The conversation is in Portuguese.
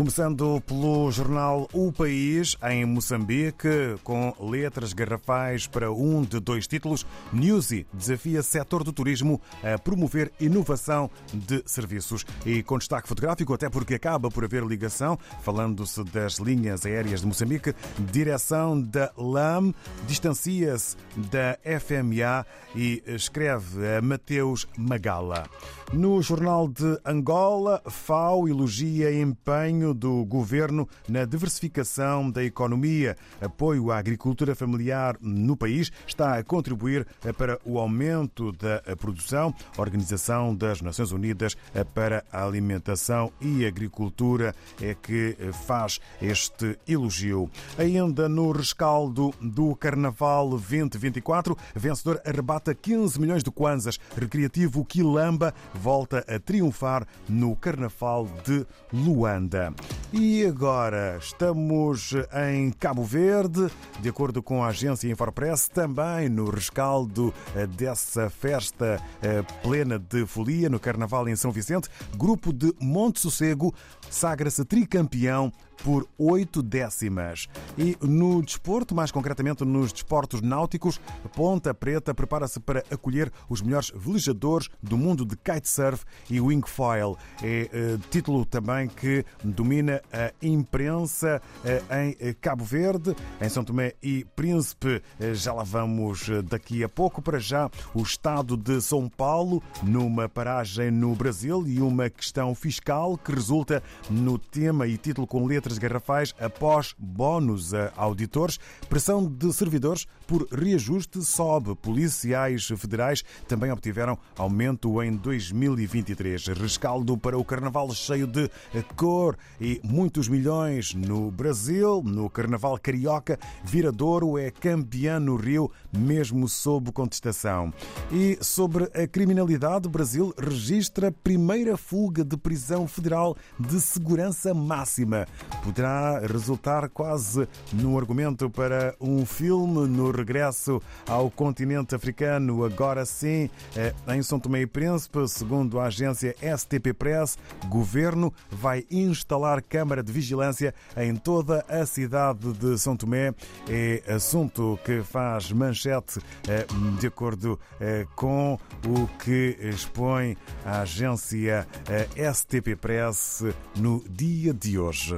Começando pelo jornal O País, em Moçambique, com letras garrafais para um de dois títulos, Newsy desafia setor do turismo a promover inovação de serviços. E com destaque fotográfico, até porque acaba por haver ligação, falando-se das linhas aéreas de Moçambique, direção da LAM distancia-se da FMA e escreve a Mateus Magala. No Jornal de Angola, FAO elogia empenho do governo na diversificação da economia. Apoio à agricultura familiar no país está a contribuir para o aumento da produção. A Organização das Nações Unidas para a Alimentação e Agricultura é que faz este elogio. Ainda no rescaldo do Carnaval 2024, vencedor arrebata 15 milhões de kwanzas. Recreativo Quilamba volta a triunfar no Carnaval de Luanda. E agora estamos em Cabo Verde, de acordo com a agência Infopress, também no rescaldo dessa festa eh, plena de folia no Carnaval em São Vicente. Grupo de Monte Sossego sagra-se tricampeão por oito décimas. E no desporto, mais concretamente nos desportos náuticos, Ponta Preta prepara-se para acolher os melhores velejadores do mundo de kitesurf e wingfoil. É eh, título também que domina a imprensa eh, em Cabo Verde, em São Tomé e Príncipe. Eh, já lá vamos daqui a pouco. Para já, o estado de São Paulo, numa paragem no Brasil e uma questão fiscal que resulta no tema e título com letras garrafais após bónus a auditores. Pressão de servidores por reajuste sobe. Policiais federais também obtiveram aumento em 2023. Rescaldo para o carnaval cheio de cor e muitos milhões no Brasil. No carnaval carioca, Viradouro é campeão no Rio, mesmo sob contestação. E sobre a criminalidade, o Brasil registra primeira fuga de prisão federal de segurança máxima. Poderá resultar quase num argumento para um filme no regresso ao continente africano, agora sim, em São Tomé e Príncipe, segundo a agência STP Press, governo vai instalar câmara de vigilância em toda a cidade de São Tomé. É assunto que faz manchete de acordo com o que expõe a agência STP Press no dia de hoje.